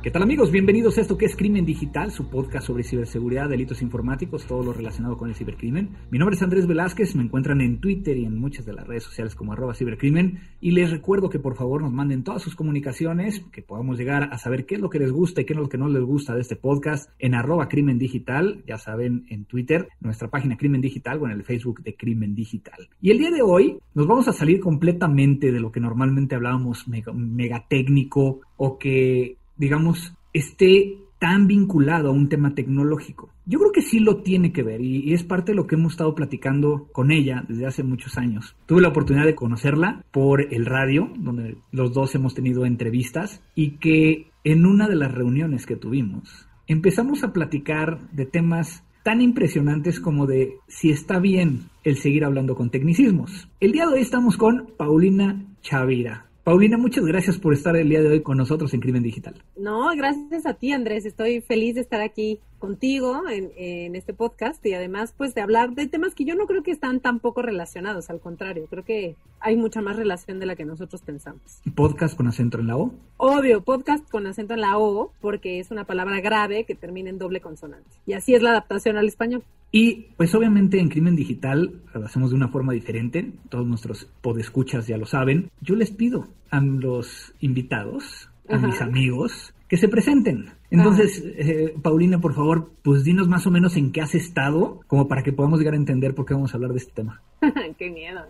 ¿Qué tal amigos? Bienvenidos a esto que es Crimen Digital, su podcast sobre ciberseguridad, delitos informáticos, todo lo relacionado con el cibercrimen. Mi nombre es Andrés Velázquez, me encuentran en Twitter y en muchas de las redes sociales como arroba cibercrimen y les recuerdo que por favor nos manden todas sus comunicaciones, que podamos llegar a saber qué es lo que les gusta y qué es lo que no les gusta de este podcast en arroba crimen digital, ya saben, en Twitter, nuestra página Crimen Digital o en el Facebook de Crimen Digital. Y el día de hoy nos vamos a salir completamente de lo que normalmente hablábamos mega, técnico o que digamos, esté tan vinculado a un tema tecnológico. Yo creo que sí lo tiene que ver y, es parte de lo que hemos estado platicando con ella desde hace muchos años. Tuve la oportunidad de conocerla por el radio, donde los dos hemos tenido entrevistas y que en una de las reuniones que tuvimos empezamos a platicar de temas tan impresionantes como de si está bien el seguir hablando con tecnicismos. El día de hoy estamos con Paulina Chavira. Paulina, muchas gracias por estar el día de hoy con nosotros en Crimen Digital. No, gracias a ti, Andrés. Estoy feliz de estar aquí contigo en, este podcast y además pues de hablar de temas que yo no creo que están tan poco relacionados, al contrario, creo que hay mucha más relación de la que nosotros pensamos. ¿Y podcast con acento en la O? Obvio, podcast con acento en la O porque es una palabra grave que termina en doble consonante. Y así es la adaptación al español. Y pues obviamente en Crimen Digital lo hacemos de una forma diferente, todos nuestros podescuchas ya lo saben. Yo les pido a los invitados, a mis amigos, que se presenten. Entonces, eh, Paulina, por favor, pues dinos más o menos en qué has estado, como para que podamos llegar a entender por qué vamos a hablar de este tema. qué miedo.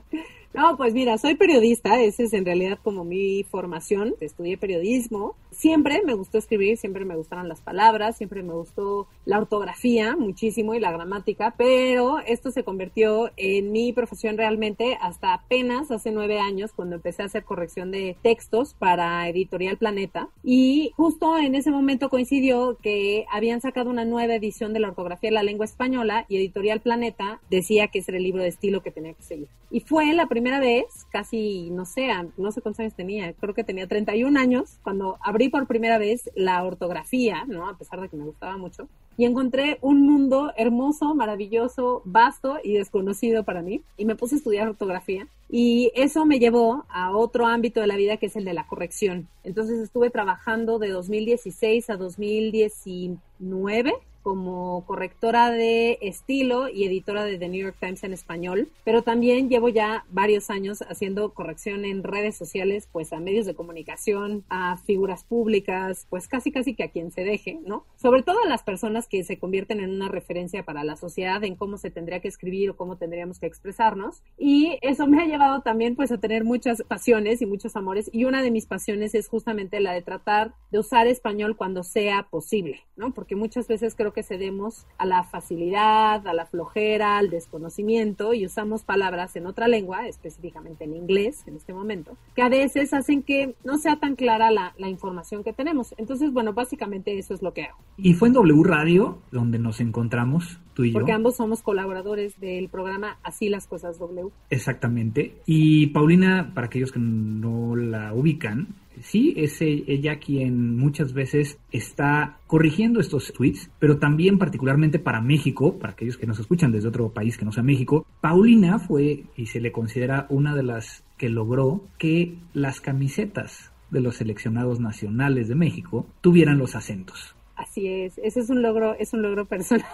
No, pues mira, soy periodista, esa es en realidad como mi formación, estudié periodismo, siempre me gustó escribir, siempre me gustaron las palabras, siempre me gustó la ortografía muchísimo y la gramática, pero esto se convirtió en mi profesión realmente hasta apenas hace nueve años cuando empecé a hacer corrección de textos para Editorial Planeta. Y justo en ese momento coincidió que habían sacado una nueva edición de la ortografía de la lengua española y Editorial Planeta decía que ese era el libro de estilo que tenía que seguir. Y fue la primera vez, casi, no sé, no sé cuántos años tenía, creo que tenía 31 años, cuando abrí por primera vez la ortografía, ¿no? A pesar de que me gustaba mucho, y encontré un mundo hermoso, maravilloso, vasto y desconocido para mí, y me puse a estudiar ortografía. Y eso me llevó a otro ámbito de la vida que es el de la corrección. Entonces estuve trabajando de 2016 a 2019 como correctora de estilo y editora de The New York Times en español, pero también llevo ya varios años haciendo corrección en redes sociales, pues a medios de comunicación, a figuras públicas, pues casi casi que a quien se deje, ¿no? Sobre todo a las personas que se convierten en una referencia para la sociedad en cómo se tendría que escribir o cómo tendríamos que expresarnos. Y eso me ha llevado también pues a tener muchas pasiones y muchos amores y una de mis pasiones es justamente la de tratar de usar español cuando sea posible, ¿no? Porque muchas veces creo que cedemos a la facilidad, a la flojera, al desconocimiento y usamos palabras en otra lengua, específicamente en inglés en este momento, que a veces hacen que no sea tan clara la, la información que tenemos. Entonces, bueno, básicamente eso es lo que hago. Y fue en W Radio donde nos encontramos, tú y yo. Porque ambos somos colaboradores del programa Así las Cosas W. Exactamente. Y Paulina, para aquellos que no la ubican, sí, es e, ella quien muchas veces está corrigiendo estos tweets, pero también particularmente para México, para aquellos que nos escuchan desde otro país que no sea México, Paulina fue y se le considera una de las que logró que las camisetas de los seleccionados nacionales de México tuvieran los acentos. Así es, ese es un logro, es un logro personal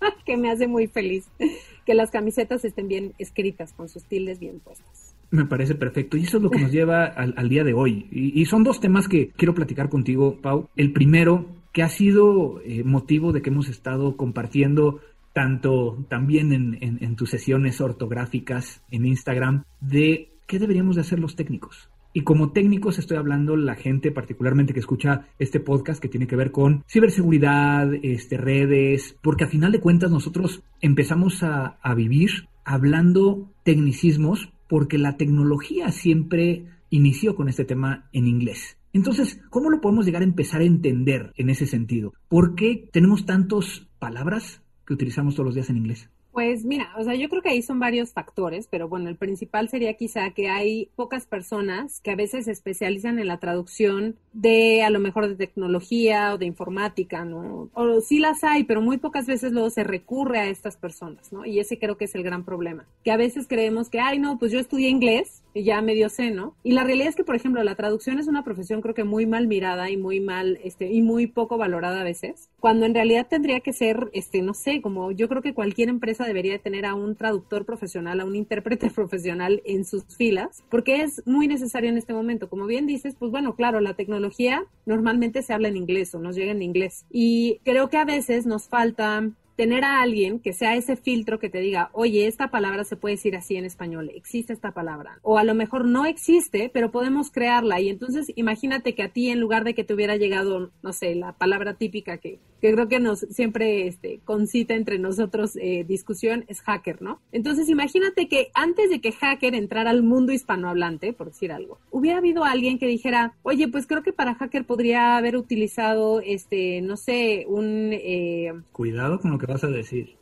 que me hace muy feliz que las camisetas estén bien escritas con sus tildes bien puestas. Me parece perfecto. Y eso es lo que nos lleva al, día de hoy. Y, son dos temas que quiero platicar contigo, Pau. El primero, que ha sido eh, motivo de que hemos estado compartiendo tanto también en, en, tus sesiones ortográficas en Instagram, de qué deberíamos de hacer los técnicos. Y como técnicos estoy hablando la gente particularmente que escucha este podcast que tiene que ver con ciberseguridad, este, redes, porque a final de cuentas nosotros empezamos a, a vivir hablando tecnicismos porque la tecnología siempre inició con este tema en inglés. Entonces, ¿cómo lo podemos llegar a empezar a entender en ese sentido? ¿Por qué tenemos tantas palabras que utilizamos todos los días en inglés? Pues mira, o sea, yo creo que ahí son varios factores, pero bueno, el principal sería quizá que hay pocas personas que a veces se especializan en la traducción de a lo mejor de tecnología o de informática, ¿no? O sí las hay, pero muy pocas veces luego se recurre a estas personas, ¿no? Y ese creo que es el gran problema, que a veces creemos que, ay, no, pues yo estudié inglés y ya medio sé, ¿no? Y la realidad es que, por ejemplo, la traducción es una profesión creo que muy mal mirada y muy mal, este, y muy poco valorada a veces, cuando en realidad tendría que ser, este, no sé, como yo creo que cualquier empresa debería tener a un traductor profesional, a un intérprete profesional en sus filas, porque es muy necesario en este momento. Como bien dices, pues bueno, claro, la tecnología normalmente se habla en inglés o nos llega en inglés. Y creo que a veces nos falta tener a alguien que sea ese filtro que te diga, oye, esta palabra se puede decir así en español, existe esta palabra. O a lo mejor no existe, pero podemos crearla. Y entonces imagínate que a ti, en lugar de que te hubiera llegado, no sé, la palabra típica que, que creo que nos siempre este, concita entre nosotros eh, discusión, es hacker, ¿no? Entonces imagínate que antes de que hacker entrara al mundo hispanohablante, por decir algo, hubiera habido alguien que dijera, oye, pues creo que para hacker podría haber utilizado, este, no sé, un... Eh, Cuidado con lo que vas a decir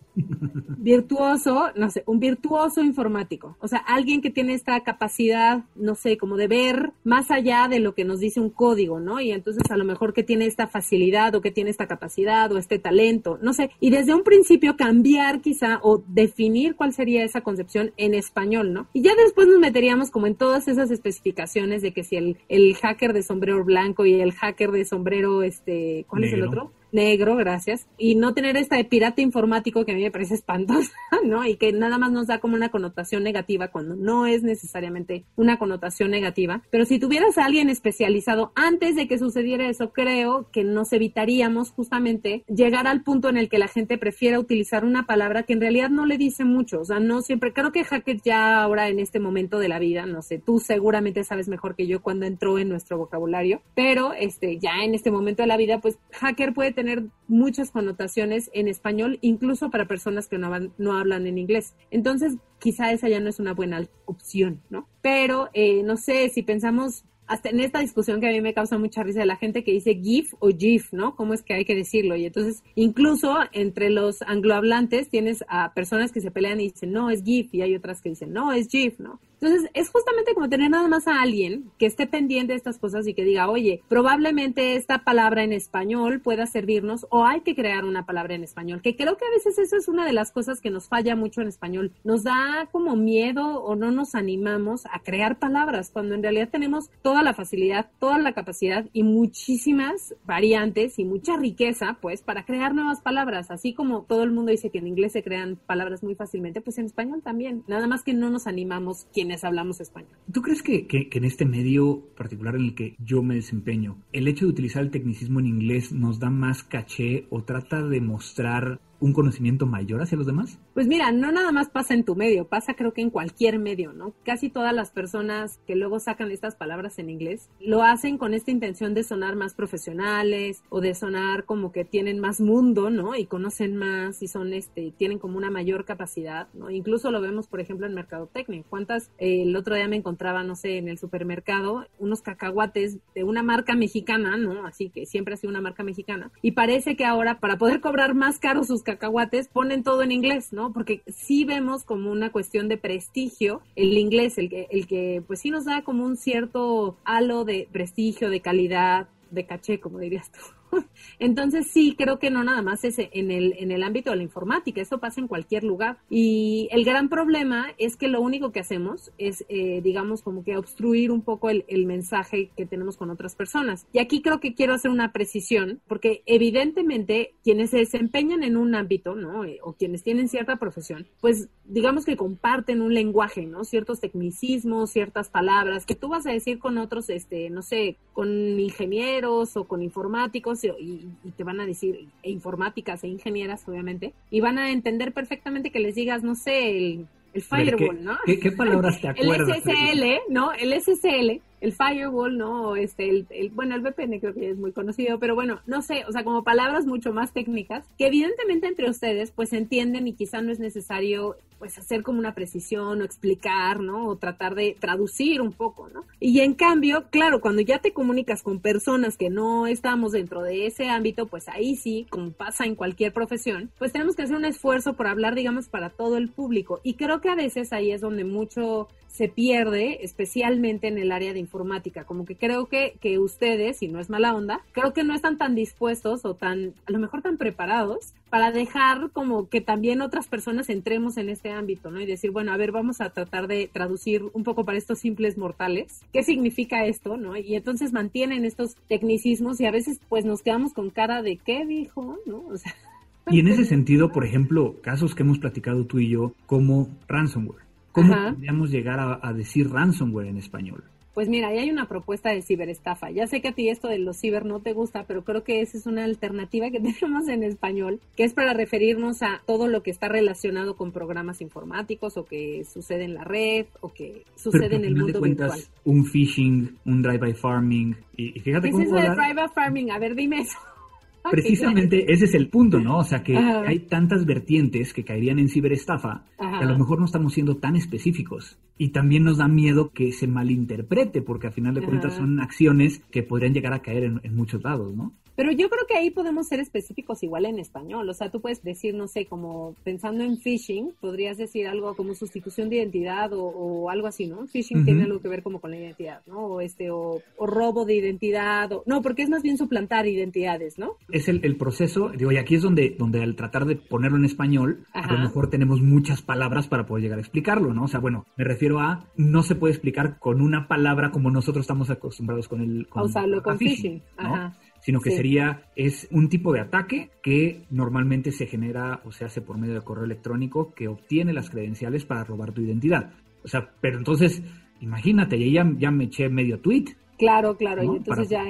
virtuoso, no sé, un virtuoso informático. O sea, alguien que tiene esta capacidad, no sé, como de ver más allá de lo que nos dice un código, ¿no? Y entonces a lo mejor que tiene esta facilidad o que tiene esta capacidad o este talento, no sé. Y desde un principio cambiar quizá o definir cuál sería esa concepción en español, ¿no? Y ya después nos meteríamos como en todas esas especificaciones de que si el, el hacker de sombrero blanco y el hacker de sombrero, este, ¿cuál es el otro? Negro, gracias, y no tener esta de pirata informático que a mí me parece espantosa, ¿no? Y que nada más nos da como una connotación negativa cuando no es necesariamente una connotación negativa. Pero si tuvieras a alguien especializado antes de que sucediera eso, creo que nos evitaríamos justamente llegar al punto en el que la gente prefiera utilizar una palabra que en realidad no le dice mucho. O sea, no siempre, creo que hacker ya ahora en este momento de la vida, no sé, tú seguramente sabes mejor que yo cuando entró en nuestro vocabulario, pero este, ya en este momento de la vida, pues hacker puede tener muchas connotaciones en español, incluso para personas que no, no hablan en inglés. Entonces, quizá esa ya no es una buena opción, ¿no? Pero, eh, no sé, si pensamos hasta en esta discusión que a mí me causa mucha risa de la gente que dice GIF o GIF, ¿no? ¿Cómo es que hay que decirlo? Y entonces, incluso entre los anglohablantes tienes a personas que se pelean y dicen, no, es GIF, y hay otras que dicen, no, es GIF, ¿no? Entonces, es justamente como tener nada más a alguien que esté pendiente de estas cosas y que diga, oye, probablemente esta palabra en español pueda servirnos o hay que crear una palabra en español, que creo que a veces eso es una de las cosas que nos falla mucho en español. Nos da como miedo o no nos animamos a crear palabras cuando en realidad tenemos toda la facilidad, toda la capacidad y muchísimas variantes y mucha riqueza, pues, para crear nuevas palabras. Así como todo el mundo dice que en inglés se crean palabras muy fácilmente, pues en español también. Nada más que no nos animamos hablamos español. ¿Tú crees que, que, en este medio particular en el que yo me desempeño, el hecho de utilizar el tecnicismo en inglés nos da más caché o trata de mostrar un conocimiento mayor hacia los demás? Pues mira, no nada más pasa en tu medio, pasa creo que en cualquier medio, ¿no? Casi todas las personas que luego sacan estas palabras en inglés lo hacen con esta intención de sonar más profesionales o de sonar como que tienen más mundo, ¿no? Y conocen más y son este tienen como una mayor capacidad, ¿no? Incluso lo vemos, por ejemplo, en mercadotecnia. ¿Cuántas eh, el otro día me encontraba, no sé, en el supermercado unos cacahuates de una marca mexicana, ¿no? Así que siempre ha sido una marca mexicana y parece que ahora para poder cobrar más caro sus cacahuates ponen todo en inglés, ¿no? Porque sí vemos como una cuestión de prestigio el inglés, el que, el que pues sí nos da como un cierto halo de prestigio, de calidad, de caché, como dirías tú. Entonces sí, creo que no nada más es en el, en el ámbito de la informática, eso pasa en cualquier lugar. Y el gran problema es que lo único que hacemos es, eh, digamos, como que obstruir un poco el, el, mensaje que tenemos con otras personas. Y aquí creo que quiero hacer una precisión, porque evidentemente quienes se desempeñan en un ámbito, ¿no? Eh, o quienes tienen cierta profesión, pues digamos que comparten un lenguaje, ¿no? Ciertos tecnicismos, ciertas palabras que tú vas a decir con otros, este, no sé, con ingenieros o con informáticos y, te van a decir, e informáticas e ingenieras, obviamente, y van a entender perfectamente que les digas, no sé, el, el firewall, ¿no? ¿qué, palabras te acuerdas? El SSL, ¿no? El SSL el firewall, ¿no? Este, el, el, bueno, el VPN creo que es muy conocido, pero bueno, no sé, o sea, como palabras mucho más técnicas, que evidentemente entre ustedes pues entienden y quizá no es necesario pues hacer como una precisión o explicar, ¿no? O tratar de traducir un poco, ¿no? Y en cambio, claro, cuando ya te comunicas con personas que no estamos dentro de ese ámbito, pues ahí sí, como pasa en cualquier profesión, pues tenemos que hacer un esfuerzo por hablar, digamos, para todo el público. Y creo que a veces ahí es donde mucho se pierde, especialmente en el área de informática. Como que creo que, que ustedes, y no es mala onda, creo que no están tan dispuestos o tan, a lo mejor tan preparados para dejar como que también otras personas entremos en este ámbito, ¿no? Y decir, bueno, a ver, vamos a tratar de traducir un poco para estos simples mortales, ¿qué significa esto, no? Y entonces mantienen estos tecnicismos y a veces pues nos quedamos con cara de qué dijo, ¿no? O sea, y en ese sentido, por ejemplo, casos que hemos platicado tú y yo, como ransomware. ¿Cómo podríamos llegar a, decir ransomware en español? Pues mira, ahí hay una propuesta de ciberestafa. Ya sé que a ti esto de los ciber no te gusta, pero creo que esa es una alternativa que tenemos en español, que es para referirnos a todo lo que está relacionado con programas informáticos o que sucede en la red o que sucede en el mundo virtual. Un phishing, un drive-by farming. Y, fíjate ¿Qué es eso de drive-by farming? A ver, dime eso. Precisamente ese es el punto, ¿no? O sea, que hay tantas vertientes que caerían en ciberestafa que a lo mejor no estamos siendo tan específicos. Y también nos da miedo que se malinterprete, porque al final de cuentas son acciones que podrían llegar a caer en muchos lados, ¿no? Pero yo creo que ahí podemos ser específicos igual en español. O sea, tú puedes decir, no sé, como pensando en phishing, podrías decir algo como sustitución de identidad o, algo así, ¿no? Phishing tiene algo que ver como con la identidad, ¿no? O este, o, robo de identidad, o, no, porque es más bien suplantar identidades, ¿no? Es el, el proceso, digo, y aquí es donde, donde al tratar de ponerlo en español, a lo mejor tenemos muchas palabras para poder llegar a explicarlo, ¿no? O sea, bueno, me refiero a, no se puede explicar con una palabra como nosotros estamos acostumbrados con el... Con, usarlo con phishing, Ajá sino que sería, es un tipo de ataque que normalmente se genera o se hace por medio de correo electrónico que obtiene las credenciales para robar tu identidad. O sea, pero entonces, imagínate, ya, ya me eché medio tweet. Claro, claro, y entonces ya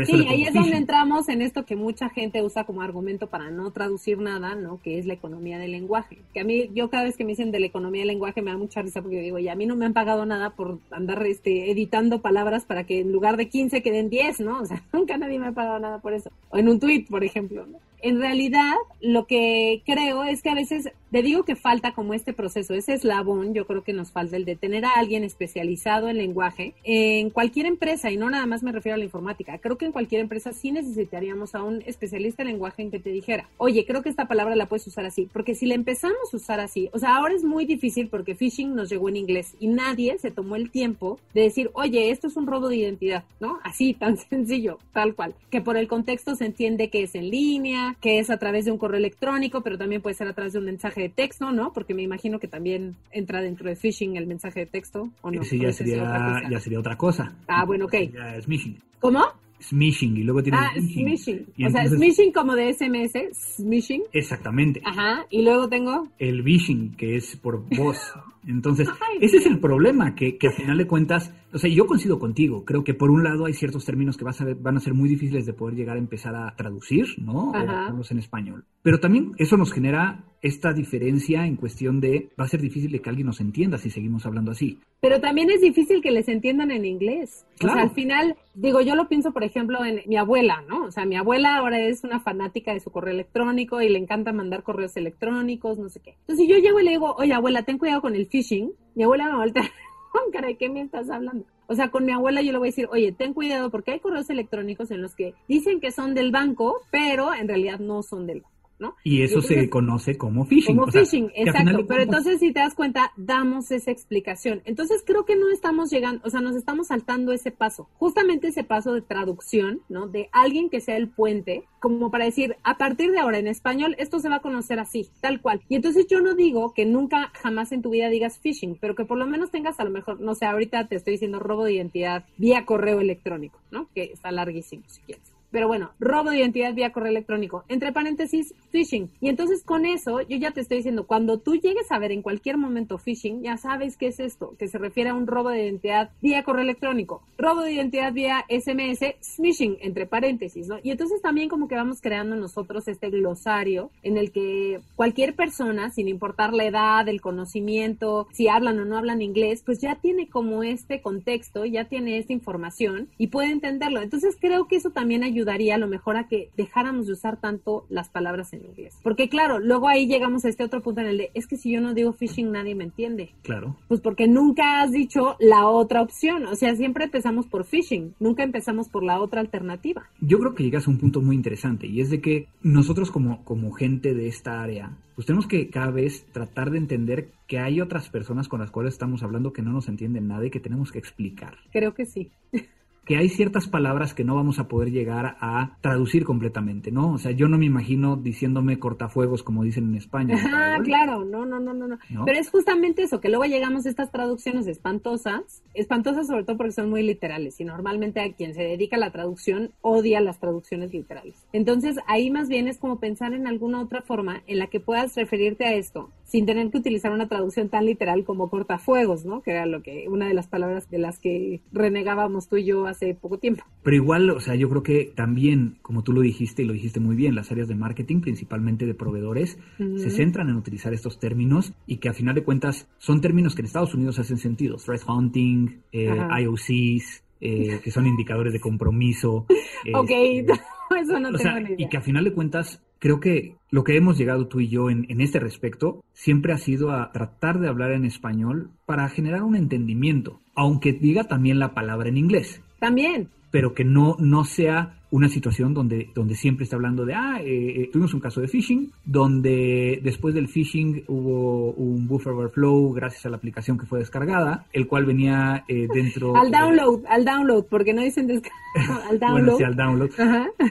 es sí, ahí es donde entramos en esto que mucha gente usa como argumento para no traducir nada, ¿no? Que es la economía del lenguaje. Que a mí, yo cada vez que me dicen de la economía del lenguaje me da mucha risa porque yo digo, y a mí no me han pagado nada por andar este, editando palabras para que en lugar de 15 queden 10, ¿no? O sea, nunca nadie me ha pagado nada por eso. O en un tweet, por ejemplo, ¿no? en realidad lo que creo es que a veces te digo que falta como este proceso, ese eslabón, yo creo que nos falta el de tener a alguien especializado en lenguaje en cualquier empresa, y no nada más me refiero a la informática, creo que en cualquier empresa sí necesitaríamos a un especialista en lenguaje en que te dijera, oye, creo que esta palabra la puedes usar así, porque si la empezamos a usar así, o sea, ahora es muy difícil porque phishing nos llegó en inglés y nadie se tomó el tiempo de decir, oye, esto es un robo de identidad, ¿no? Así, tan sencillo, tal cual, que por el contexto se entiende que es en línea, que es a través de un correo electrónico, pero también puede ser a través de un mensaje de texto, ¿no? Porque me imagino que también entra dentro de phishing el mensaje de texto, ¿o no? Sí, ya, sería, ya sería otra cosa. Ah, bueno, ok. Ya es phishing. ¿Cómo? Smishing y luego tiene ah, smishing. o sea, smishing como de SMS, smishing. Exactamente. Ajá, y luego tengo el vishing, que es por voz. Entonces, ese es el problema, que, que al final de cuentas o sea, yo coincido contigo. Creo que por un lado hay ciertos términos que vas a van a ser muy difíciles de poder llegar a empezar a traducir, ¿no? O en español. Pero también eso nos genera esta diferencia en cuestión de va a ser difícil de que alguien nos entienda si seguimos hablando así. Pero también es difícil que les entiendan en inglés. O sea, al final, digo, yo lo pienso, por ejemplo, en mi abuela, ¿no? O sea, mi abuela ahora es una fanática de su correo electrónico y le encanta mandar correos electrónicos, no sé qué. Entonces, si yo llego y le digo, oye, abuela, ten cuidado con el phishing, mi abuela me voltea ¿de qué me estás hablando? O sea, con mi abuela yo le voy a decir, oye, ten cuidado porque hay correos electrónicos en los que dicen que son del banco, pero en realidad no son del banco. Y eso se conoce como phishing. Como phishing, exacto. Pero entonces, si te das cuenta, damos esa explicación. Entonces, creo que no estamos llegando, o sea, nos estamos saltando ese paso. Justamente ese paso de traducción, ¿no? De alguien que sea el puente, como para decir, a partir de ahora en español, esto se va a conocer así, tal cual. Y entonces yo no digo que nunca, jamás en tu vida digas phishing, pero que por lo menos tengas a lo mejor, no sé, ahorita te estoy diciendo robo de identidad vía correo electrónico, ¿no? Que está larguísimo, si quieres. Pero bueno, robo de identidad vía correo electrónico. Entre paréntesis, phishing. Y entonces con eso, yo ya te estoy diciendo, cuando tú llegues a ver en cualquier momento phishing, ya sabes qué es esto, que se refiere a un robo de identidad vía correo electrónico. Robo de identidad vía SMS, smishing, entre paréntesis, ¿no? Y entonces también como que vamos creando nosotros este glosario en el que cualquier persona, sin importar la edad, el conocimiento, si hablan o no hablan inglés, pues ya tiene como este contexto, ya tiene esta información y puede entenderlo. Entonces creo que eso también ayuda ayudaría a lo mejor a que dejáramos de usar tanto las palabras en inglés. Porque claro, luego ahí llegamos a este otro punto en el de, es que si yo no digo phishing nadie me entiende. Claro. Pues porque nunca has dicho la otra opción. O sea, siempre empezamos por phishing, nunca empezamos por la otra alternativa. Yo creo que llegas a un punto muy interesante y es de que nosotros como, como gente de esta área, pues tenemos que cada vez tratar de entender que hay otras personas con las cuales estamos hablando que no nos entienden nada y que tenemos que explicar. Creo que sí. que hay ciertas palabras que no vamos a poder llegar a traducir completamente, ¿no? O sea, yo no me imagino diciéndome cortafuegos como dicen en España. Ah, claro, no, no, no, no, no. Pero es justamente eso, que luego llegamos a estas traducciones espantosas, espantosas sobre todo porque son muy literales y normalmente a quien se dedica a la traducción odia las traducciones literales. Entonces, ahí más bien es como pensar en alguna otra forma en la que puedas referirte a esto sin tener que utilizar una traducción tan literal como cortafuegos, ¿no? Que era lo que una de las palabras de las que renegábamos tú y yo hace poco tiempo. Pero igual, o sea, yo creo que también, como tú lo dijiste y lo dijiste muy bien, las áreas de marketing, principalmente de proveedores, se centran en utilizar estos términos y que a final de cuentas son términos que en Estados Unidos hacen sentido. Threat hunting, eh, IOCs, eh, que son indicadores de compromiso. ok, este, eso no tengo ni idea. Y que a final de cuentas creo que lo que hemos llegado tú y yo en, en, este respecto siempre ha sido a tratar de hablar en español para generar un entendimiento, aunque diga también la palabra en inglés. También. Pero que no, no sea una situación donde, donde siempre está hablando de, ah, eh, eh, tuvimos un caso de phishing, donde después del phishing hubo un buffer overflow gracias a la aplicación que fue descargada, el cual venía eh, dentro... al download, al download, porque no dicen descarga, al download. bueno, sí, al download.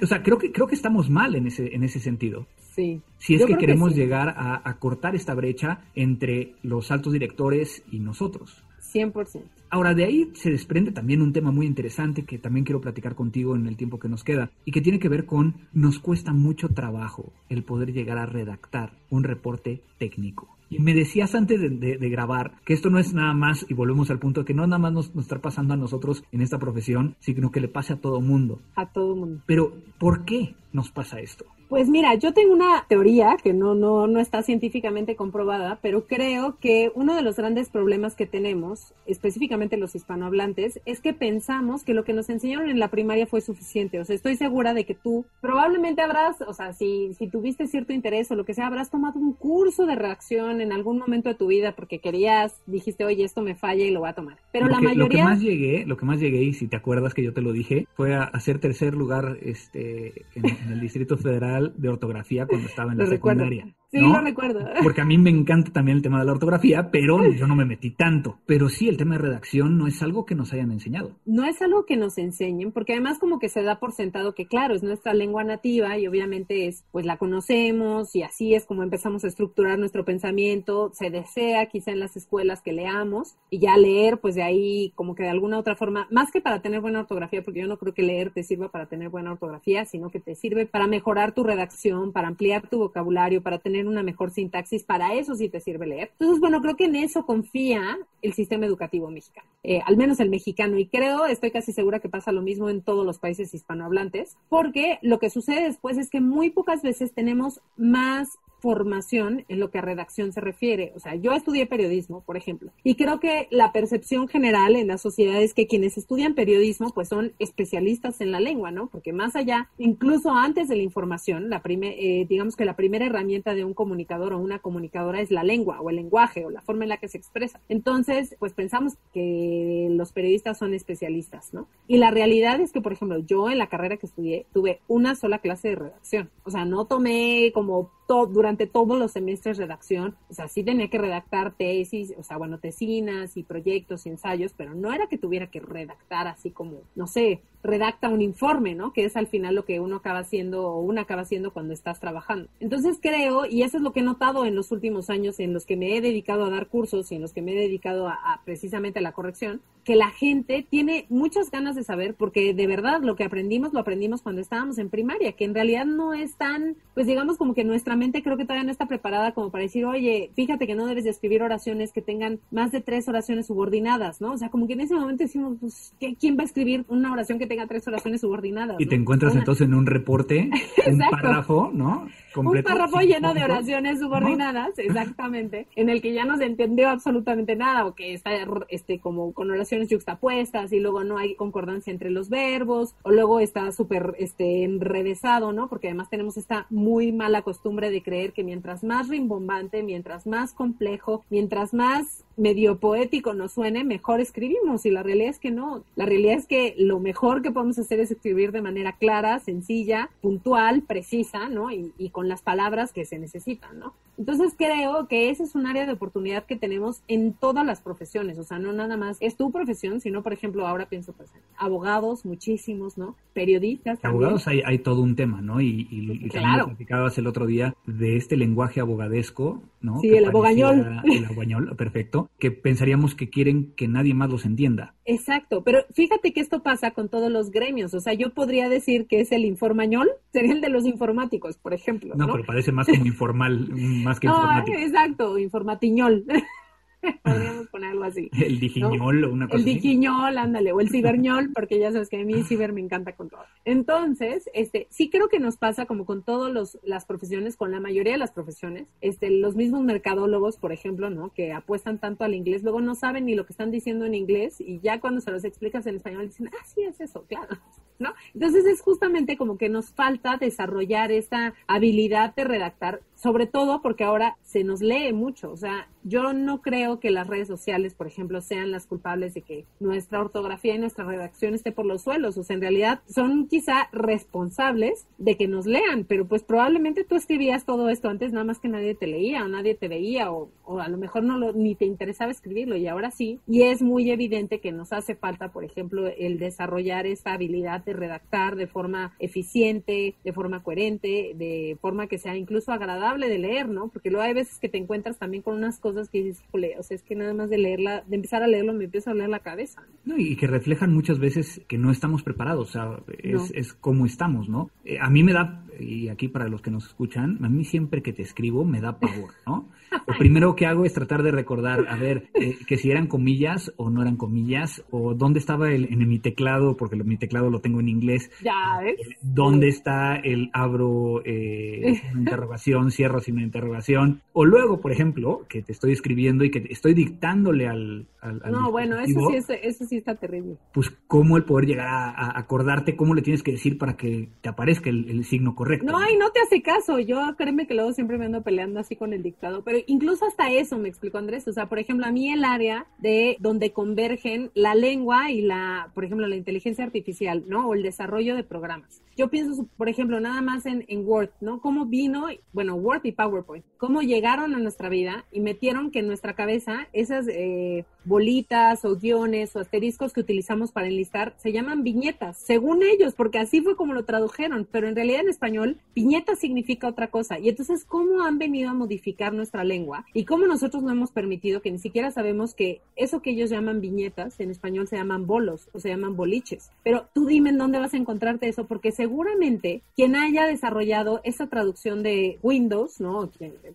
O sea, creo que, creo que estamos mal en ese, en ese sentido. Sí. Si es que queremos llegar a, a cortar esta brecha entre los altos directores y nosotros. 100%. Ahora, de ahí se desprende también un tema muy interesante que también quiero platicar contigo en el tiempo que nos queda y que tiene que ver con nos cuesta mucho trabajo el poder llegar a redactar un reporte técnico. Y me decías antes de, grabar que esto no es nada más, y volvemos al punto, que no nada más nos, nos, está pasando a nosotros en esta profesión, sino que le pase a todo mundo. A todo mundo. Pero, ¿por qué nos pasa esto? Pues mira, yo tengo una teoría que no, no, no está científicamente comprobada, pero creo que uno de los grandes problemas que tenemos, específicamente los hispanohablantes, es que pensamos que lo que nos enseñaron en la primaria fue suficiente. O sea, estoy segura de que tú probablemente habrás, o sea, si, si tuviste cierto interés o lo que sea, habrás tomado un curso de reacción en algún momento de tu vida porque querías, dijiste, oye, esto me falla y lo voy a tomar. Pero la mayoría... Lo que más llegué, lo que más llegué, y si te acuerdas que yo te lo dije, fue a hacer tercer lugar este, en el Distrito Federal de ortografía cuando estaba en la secundaria. Sí, lo recuerdo. Porque a mí me encanta también el tema de la ortografía, pero yo no me metí tanto. Pero sí, el tema de redacción no es algo que nos hayan enseñado. No es algo que nos enseñen, porque además como que se da por sentado que claro, es nuestra lengua nativa y obviamente es, pues la conocemos y así es como empezamos a estructurar nuestro pensamiento. Se desea quizá en las escuelas que leamos y ya leer, pues de ahí como que de alguna otra forma, más que para tener buena ortografía, porque yo no creo que leer te sirva para tener buena ortografía, sino que te sirve para mejorar tu redacción, para ampliar tu vocabulario, para tener una mejor sintaxis, para eso sí te sirve leer. Entonces, bueno, creo que en eso confía el sistema educativo mexicano, eh, al menos el mexicano, y creo, estoy casi segura que pasa lo mismo en todos los países hispanohablantes, porque lo que sucede después es que muy pocas veces tenemos más formación en lo que a redacción se refiere. O sea, yo estudié periodismo, por ejemplo, y creo que la percepción general en la sociedad es que quienes estudian periodismo pues son especialistas en la lengua, ¿no? Porque más allá, incluso antes de la información, la eh, digamos que la primera herramienta de un comunicador o una comunicadora es la lengua o el lenguaje o la forma en la que se expresa. Entonces, pues pensamos que los periodistas son especialistas, ¿no? Y la realidad es que, por ejemplo, yo en la carrera que estudié tuve una sola clase de redacción. O sea, no tomé como durante todos los semestres redacción, o sea, sí tenía que redactar tesis, o sea, bueno, tesinas y proyectos y ensayos, pero no era que tuviera que redactar así como, no sé, redacta un informe, ¿no? Que es al final lo que uno acaba haciendo o una acaba haciendo cuando estás trabajando. Entonces creo, y eso es lo que he notado en los últimos años en los que me he dedicado a dar cursos y en los que me he dedicado a, precisamente a la corrección, que la gente tiene muchas ganas de saber, porque de verdad lo que aprendimos lo aprendimos cuando estábamos en primaria, que en realidad no es tan, pues digamos como que nuestra creo que todavía no está preparada como para decir, oye, fíjate que no debes de escribir oraciones que tengan más de tres oraciones subordinadas, ¿no? O sea, como que en ese momento decimos, pues, ¿quién va a escribir una oración que tenga tres oraciones subordinadas? Y te encuentras entonces en un reporte, un párrafo, ¿no? Un párrafo lleno de oraciones subordinadas, exactamente, en el que ya no se entendió absolutamente nada o que está este como con oraciones juxtapuestas y luego no hay concordancia entre los verbos o luego está súper este enrevesado, ¿no? Porque además tenemos esta muy mala costumbre de creer que mientras más rimbombante, mientras más complejo, mientras más medio poético nos suene, mejor escribimos. Y la realidad es que no. La realidad es que lo mejor que podemos hacer es escribir de manera clara, sencilla, puntual, precisa, ¿no? Y, y con las palabras que se necesitan, ¿no? Entonces creo que ese es un área de oportunidad que tenemos en todas las profesiones, o sea, no nada más es tu profesión, sino, por ejemplo, ahora pienso pues en abogados, muchísimos, ¿no? Periodistas. También. Abogados hay, hay todo un tema, ¿no? Y, y, también lo platicabas el otro día de este lenguaje abogadesco, ¿no? Sí, el abogañol. El abogañol, perfecto, que pensaríamos que quieren que nadie más los entienda. Exacto, pero fíjate que esto pasa con todos los gremios, o sea, yo podría decir que es el informañol, sería el de los informáticos, por ejemplo. No, pero parece más como informal, más que informático. exacto, informatiñol. Podríamos ponerlo así. El digiñol o una cosa El digiñol, ándale, o el ciberñol, porque ya sabes que a mí ciber me encanta con todo. Entonces, este, sí creo que nos pasa como con todas las profesiones, con la mayoría de las profesiones, este, los mismos mercadólogos, por ejemplo, ¿no? Que apuestan tanto al inglés, luego no saben ni lo que están diciendo en inglés y ya cuando se los explicas en español dicen, ah, sí, es eso, claro. ¿No? Entonces es justamente como que nos falta desarrollar esta habilidad de redactar sobre todo porque ahora se nos lee mucho. O sea, yo no creo que las redes sociales, por ejemplo, sean las culpables de que nuestra ortografía y nuestra redacción esté por los suelos. O sea, en realidad son quizá responsables de que nos lean, pero pues probablemente tú escribías todo esto antes nada más que nadie te leía o nadie te veía o, o a lo mejor no lo, ni te interesaba escribirlo y ahora sí. Y es muy evidente que nos hace falta, por ejemplo, el desarrollar esa habilidad de redactar de forma eficiente, de forma coherente, de forma que sea incluso agradable de leer, ¿no? Porque luego hay veces que te encuentras también con unas cosas que dices, o sea, es que nada más de leerla, de empezar a leerlo me empieza a leer la cabeza. No, y que reflejan muchas veces que no estamos preparados, o sea, es, es como estamos, ¿no? Eh, a mí me da, y aquí para los que nos escuchan, a mí siempre que te escribo me da pavor, ¿no? Lo primero que hago es tratar de recordar, a ver, eh, que si eran comillas o no eran comillas, o dónde estaba el, en mi teclado, porque mi teclado lo tengo en inglés. Ya, ¿ves? ¿Dónde está el abro eh, interrogación, cierro sin interrogación? O luego, por ejemplo, que te estoy escribiendo y que estoy dictándole al... no, bueno, eso sí, eso, sí está terrible. Pues cómo el poder llegar a, acordarte cómo le tienes que decir para que te aparezca el, el signo correcto. No, y no te hace caso. Yo créeme que luego siempre me ando peleando así con el dictado, pero incluso hasta eso me explicó Andrés. O sea, por ejemplo, a mí el área de donde convergen la lengua y la, por ejemplo, la inteligencia artificial, ¿no? O el desarrollo de programas. Yo pienso, por ejemplo, nada más en, en Word, ¿no? Cómo vino, bueno, Word y PowerPoint, cómo llegaron a nuestra vida y metieron que en nuestra cabeza esas eh, bolitas o guiones o asteriscos que utilizamos para enlistar se llaman viñetas, según ellos, porque así fue como lo tradujeron, pero en realidad en español viñeta significa otra cosa. Y entonces, ¿cómo han venido a modificar nuestra lengua y cómo nosotros no hemos permitido que ni siquiera sabemos que eso que ellos llaman viñetas, en español se llaman bolos o se llaman boliches? Pero tú dime en dónde vas a encontrarte eso, porque seguramente quien haya desarrollado esa traducción de Windows, ¿no?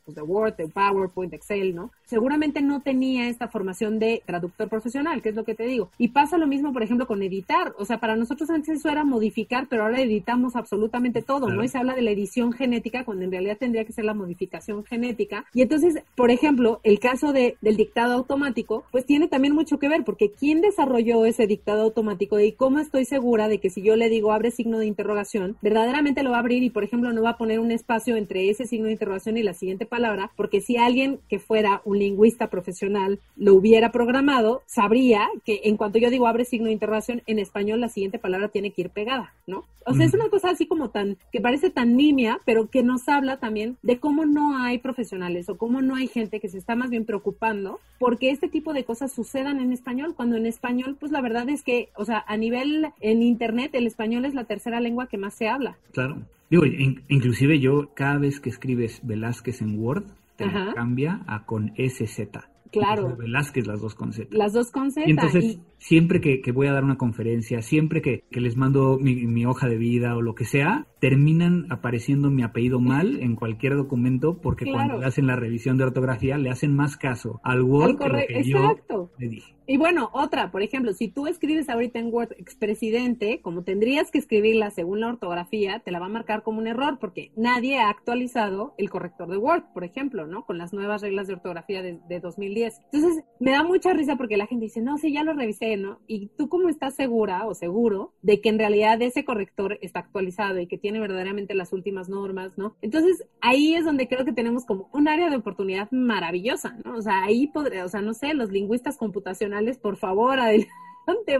Pues de Word, de PowerPoint, de Excel, ¿no? Seguramente no tenía esta formación de traductor profesional, que es lo que te digo. Y pasa lo mismo, por ejemplo, con editar. O sea, para nosotros antes eso era modificar, pero ahora editamos absolutamente todo, ¿no? Y se habla de la edición genética cuando en realidad tendría que ser la modificación genética. Y entonces, por ejemplo, el caso de, del dictado automático, pues tiene también mucho que ver, porque ¿quién desarrolló ese dictado automático y cómo estoy segura de que si yo le digo abre signo de interrogación, verdaderamente lo va a abrir y, por ejemplo, no va a poner un espacio entre ese signo de interrogación y la siguiente palabra, porque si alguien que fuera un lingüista profesional lo hubiera programado, sabría que en cuanto yo digo abre signo de interrogación, en español la siguiente palabra tiene que ir pegada, ¿no? O sea, es una cosa así como tan, que parece tan nimia, pero que nos habla también de cómo no hay profesionales o cómo no hay gente que se está más bien preocupando porque este tipo de cosas sucedan en español, cuando en español, pues la verdad es que, o sea, a nivel en internet, el español es la tercera lengua que más se habla. Claro. Digo, inclusive yo, cada vez que escribes Velázquez en Word, te cambia a con SZ. Claro. Velázquez, las dos con Las dos con Y entonces, siempre que, voy a dar una conferencia, siempre que, les mando mi, hoja de vida o lo que sea, terminan apareciendo mi apellido mal en cualquier documento porque cuando le hacen la revisión de ortografía le hacen más caso al Word que lo que yo le dije. Y bueno, otra, por ejemplo, si tú escribes ahorita en Word expresidente, como tendrías que escribirla según la ortografía, te la va a marcar como un error porque nadie ha actualizado el corrector de Word, por ejemplo, ¿no? Con las nuevas reglas de ortografía de, de 2010. Entonces, me da mucha risa porque la gente dice, no, sí, ya lo revisé, ¿no? Y tú cómo estás segura o seguro de que en realidad ese corrector está actualizado y que tiene verdaderamente las últimas normas, ¿no? Entonces, ahí es donde creo que tenemos como un área de oportunidad maravillosa, ¿no? O sea, ahí podría, o sea, no sé, los lingüistas computacionales por favor, adelante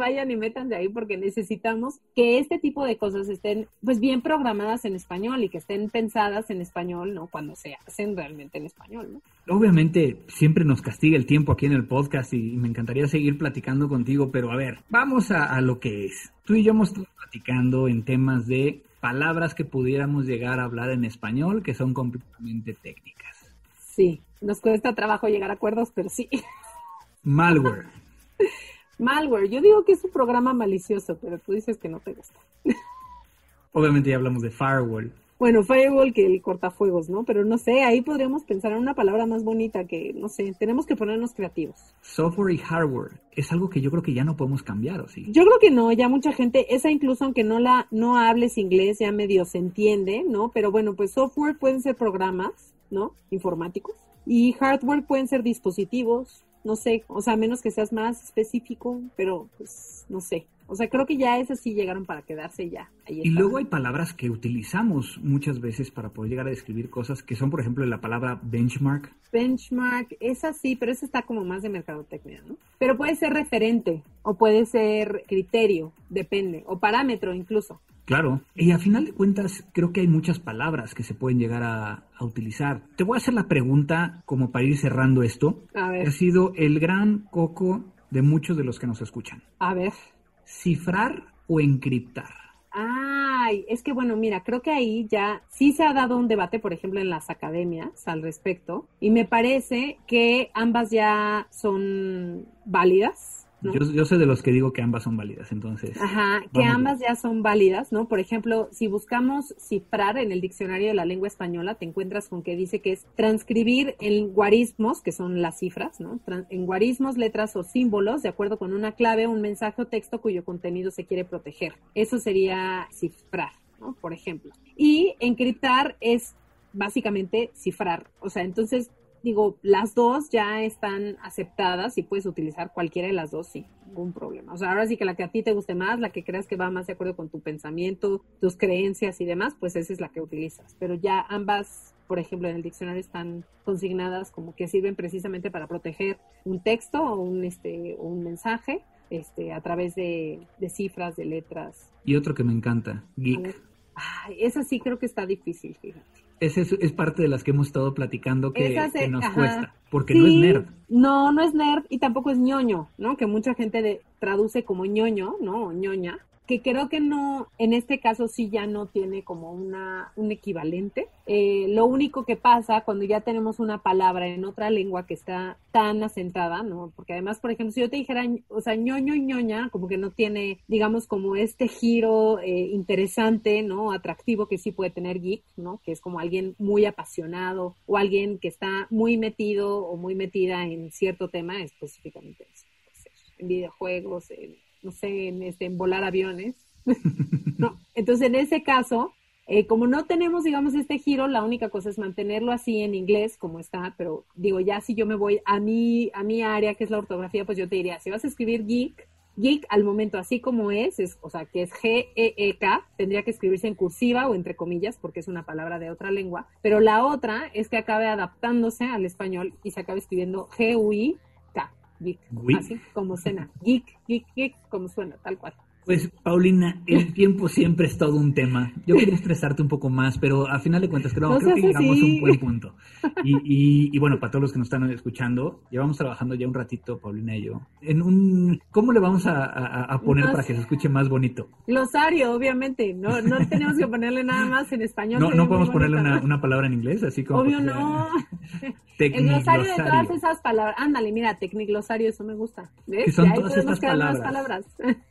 vayan y metan de ahí porque necesitamos que este tipo de cosas estén pues bien programadas en español y que estén pensadas en español, ¿no? Cuando se hacen realmente en español, ¿no? Obviamente siempre nos castiga el tiempo aquí en el podcast y, me encantaría seguir platicando contigo, pero a ver, vamos a, a lo que es. Tú y yo hemos estado platicando en temas de palabras que pudiéramos llegar a hablar en español que son completamente técnicas. Sí, nos cuesta trabajo llegar a acuerdos, pero sí. Malware. Malware, yo digo que es un programa malicioso, pero tú dices que no te gusta. Obviamente ya hablamos de firewall. Bueno, firewall que el cortafuegos, ¿no? Pero no sé, ahí podríamos pensar en una palabra más bonita que, no sé, tenemos que ponernos creativos. Software y hardware es algo que yo creo que ya no podemos cambiar, ¿o sí? Yo creo que no, ya mucha gente, esa incluso aunque no la, no hables inglés, ya medio se entiende, ¿no? Pero bueno, pues software pueden ser programas, ¿no? Informáticos. Y hardware pueden ser dispositivos, no sé, o sea, menos que seas más específico, pero pues no sé. O sea, creo que ya esas sí llegaron para quedarse ya. y luego hay palabras que utilizamos muchas veces para poder llegar a describir cosas que son, por ejemplo, la palabra benchmark. Benchmark, esa sí, pero esa está como más de mercadotecnia, ¿no? Pero puede ser referente o puede ser criterio, depende, o parámetro incluso. Claro, y a final de cuentas creo que hay muchas palabras que se pueden llegar a, utilizar. Te voy a hacer la pregunta como para ir cerrando esto. A ver. Ha sido el gran coco de muchos de los que nos escuchan. A ver. ¿Cifrar o encriptar? Ay, es que bueno, mira, creo que ahí ya sí se ha dado un debate, por ejemplo, en las academias al respecto, y me parece que ambas ya son válidas yo, sé de los que digo que ambas son válidas, entonces. Ajá, que ambas ya son válidas, ¿no? Por ejemplo, si buscamos cifrar en el diccionario de la lengua española, te encuentras con que dice que es transcribir en guarismos, que son las cifras, ¿no? en guarismos, letras o símbolos, de acuerdo con una clave, un mensaje o texto cuyo contenido se quiere proteger. Eso sería cifrar, ¿no? Por ejemplo. Y encriptar es básicamente cifrar. O sea, entonces digo, las dos ya están aceptadas y puedes utilizar cualquiera de las dos sin ningún problema. O sea, ahora sí que la que a ti te guste más, la que creas que va más de acuerdo con tu pensamiento, tus creencias y demás, pues esa es la que utilizas. Pero ya ambas, por ejemplo, en el diccionario están consignadas como que sirven precisamente para proteger un texto o un, este, un mensaje este, a través de, cifras, de letras. Y otro que me encanta, geek. Ay, esa sí creo que está difícil, fíjate es, es, parte de las que hemos estado platicando que, nos cuesta, porque no es nerd. No, no es nerd y tampoco es ñoño, ¿no? Que mucha gente traduce como ñoño, ¿no? O ñoña que creo que no, en este caso sí ya no tiene como una, un equivalente. Eh, lo único que pasa cuando ya tenemos una palabra en otra lengua que está tan asentada, ¿no? Porque además, por ejemplo, si yo te dijera, o sea, ñoño ñoña, como que no tiene, digamos, como este giro eh, interesante, ¿no? Atractivo que sí puede tener geek, ¿no? Que es como alguien muy apasionado o alguien que está muy metido o muy metida en cierto tema, específicamente en videojuegos, en no sé, en, este, en volar aviones. no, entonces en ese caso, eh, como no tenemos, digamos, este giro, la única cosa es mantenerlo así en inglés como está, pero digo, ya si yo me voy a mi, a mi área, que es la ortografía, pues yo te diría, si vas a escribir geek, geek al momento así como es, es o sea, que es G-E-E-K, tendría que escribirse en cursiva o entre comillas, porque es una palabra de otra lengua, pero la otra es que acabe adaptándose al español y se acabe escribiendo G-U-I geek, así como suena, geek, geek, geek, como suena, tal cual. Pues, Paulina, el tiempo siempre es todo un tema. Yo quería expresarte un poco más, pero a final de cuentas creo, creo que llegamos a un buen punto. Y, bueno, para todos los que nos están escuchando, llevamos trabajando ya un ratito, Paulina y yo, en un... ¿Cómo le vamos a, poner para que se escuche más bonito? Glosario, obviamente. No, no tenemos que ponerle nada más en español. No, no podemos ponerle una, palabra en inglés, así como... Obvio no. el glosario de todas esas palabras. Ándale, mira, tecniglosario, eso me gusta. ¿Ves? Que son todas estas palabras.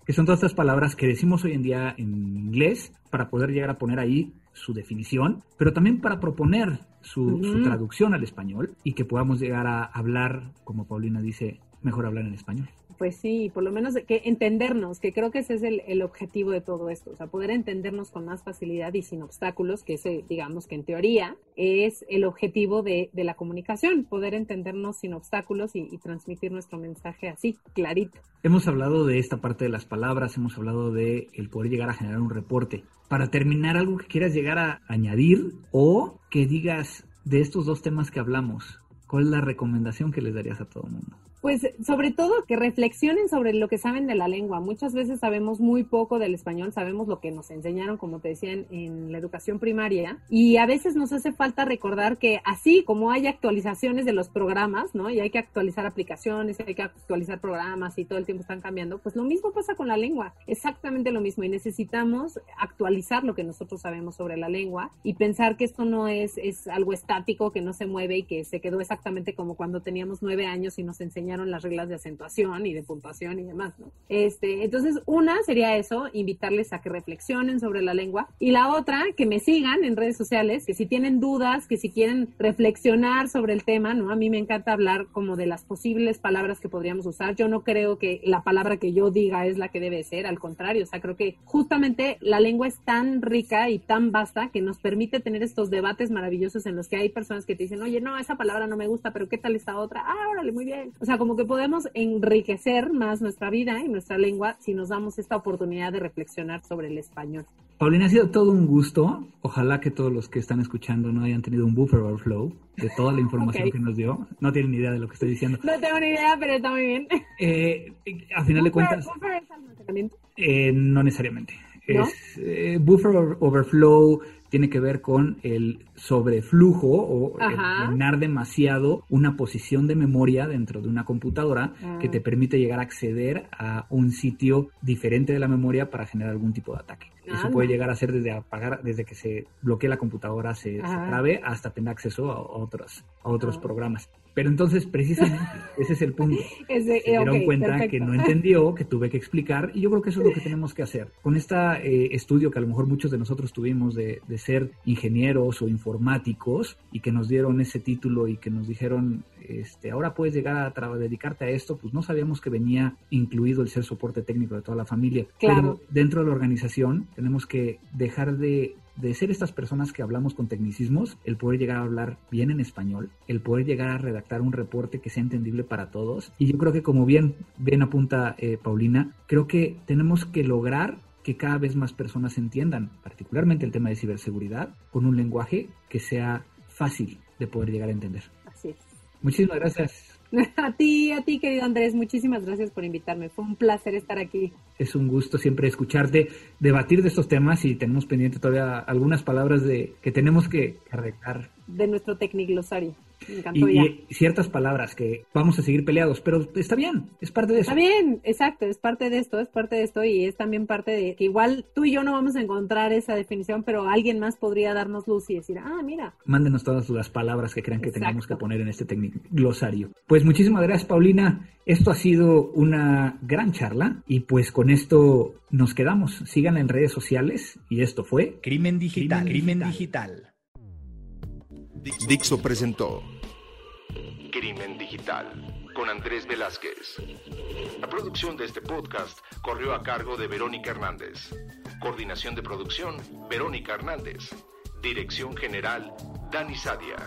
Que son todas estas palabras palabras que decimos hoy en día en inglés para poder llegar a poner ahí su definición, pero también para proponer su, su traducción al español y que podamos llegar a hablar, como Paulina dice, mejor hablar en español pues sí, por lo menos que entendernos, que creo que ese es el, objetivo de todo esto, o sea, poder entendernos con más facilidad y sin obstáculos, que ese, digamos que en teoría es el objetivo de, la comunicación, poder entendernos sin obstáculos y, transmitir nuestro mensaje así, clarito. Hemos hablado de esta parte de las palabras, hemos hablado de el poder llegar a generar un reporte. Para terminar, algo que quieras llegar a añadir o que digas de estos dos temas que hablamos, ¿cuál es la recomendación que les darías a todo el mundo? Pues sobre todo que reflexionen sobre lo que saben de la lengua. Muchas veces sabemos muy poco del español, sabemos lo que nos enseñaron, como te decía, en, la educación primaria, y a veces nos hace falta recordar que así como hay actualizaciones de los programas, ¿no? Y hay que actualizar aplicaciones, hay que actualizar programas y todo el tiempo están cambiando, pues lo mismo pasa con la lengua, exactamente lo mismo, y necesitamos actualizar lo que nosotros sabemos sobre la lengua y pensar que esto no es, es algo estático, que no se mueve y que se quedó exactamente como cuando teníamos nueve años y nos enseñaron las reglas de acentuación y de puntuación y demás, ¿no? Este, entonces, una sería eso, invitarles a que reflexionen sobre la lengua. Y la otra, que me sigan en redes sociales, que si tienen dudas, que si quieren reflexionar sobre el tema, ¿no? A mí me encanta hablar como de las posibles palabras que podríamos usar. Yo no creo que la palabra que yo diga es la que debe ser, al contrario, o sea, creo que justamente la lengua es tan rica y tan vasta que nos permite tener estos debates maravillosos en los que hay personas que te dicen, oye, no, esa palabra no me gusta, pero ¿qué tal esta otra? Ah, órale, muy bien. O sea, como que podemos enriquecer más nuestra vida y nuestra lengua si nos damos esta oportunidad de reflexionar sobre el español. Paulina, ha sido todo un gusto. Ojalá que todos los que están escuchando no hayan tenido un buffer overflow de toda la información que nos dio. No tienen ni idea de lo que estoy diciendo. No tengo ni idea, pero está muy bien. Eh, a final de cuentas... ¿Buffer es almacenamiento? Eh, no necesariamente. Es, eh, buffer overflow tiene que ver con el sobreflujo o llenar demasiado una posición de memoria dentro de una computadora que te ah. permite llegar a acceder a un sitio diferente de la memoria para generar algún tipo de ataque. Eso puede llegar a ser desde apagar, desde que se bloquee la computadora, se, se trabe, hasta tener acceso a, otros, a otros ah. programas. Pero entonces, precisamente, ese es el punto. se dieron cuenta que no entendió, que tuve que explicar, y yo creo que eso es lo que tenemos que hacer. Con este estudio que a lo mejor muchos de nosotros tuvimos de, de, ser ingenieros o informáticos, y que nos dieron ese título y que nos dijeron, este, ahora puedes llegar a dedicarte a esto, pues no sabíamos que venía incluido el ser soporte técnico de toda la familia. Claro. Pero dentro de la organización tenemos que dejar de de ser estas personas que hablamos con tecnicismos, el poder llegar a hablar bien en español, el poder llegar a redactar un reporte que sea entendible para todos. Y yo creo que como bien, bien apunta eh, Paulina, creo que tenemos que lograr que cada vez más personas entiendan, particularmente el tema de ciberseguridad, con un lenguaje que sea fácil de poder llegar a entender. Así es. Muchísimas gracias. A ti, a ti, querido Andrés, muchísimas gracias por invitarme. Fue un placer estar aquí. Es un gusto siempre escucharte, debatir de estos temas y tenemos pendiente todavía algunas palabras de que tenemos que arreglar. De nuestro tecniglosario y, ciertas palabras que vamos a seguir peleados, pero está bien, es parte de eso. Está bien, exacto, es parte de esto, es parte de esto y es también parte de que igual tú y yo no vamos a encontrar esa definición, pero alguien más podría darnos luz y decir, ah, mira. Mándenos todas las palabras que crean que tengamos que poner en este glosario. Pues muchísimas gracias, Paulina. Esto ha sido una gran charla y pues con esto nos quedamos. Sigan en redes sociales y esto fue Crimen Digital. Crimen Digital. Dixo presentó Crimen Digital con Andrés Velázquez. La producción de este podcast corrió a cargo de Verónica Hernández. Coordinación de producción, Verónica Hernández. Dirección General, Dani Sadia.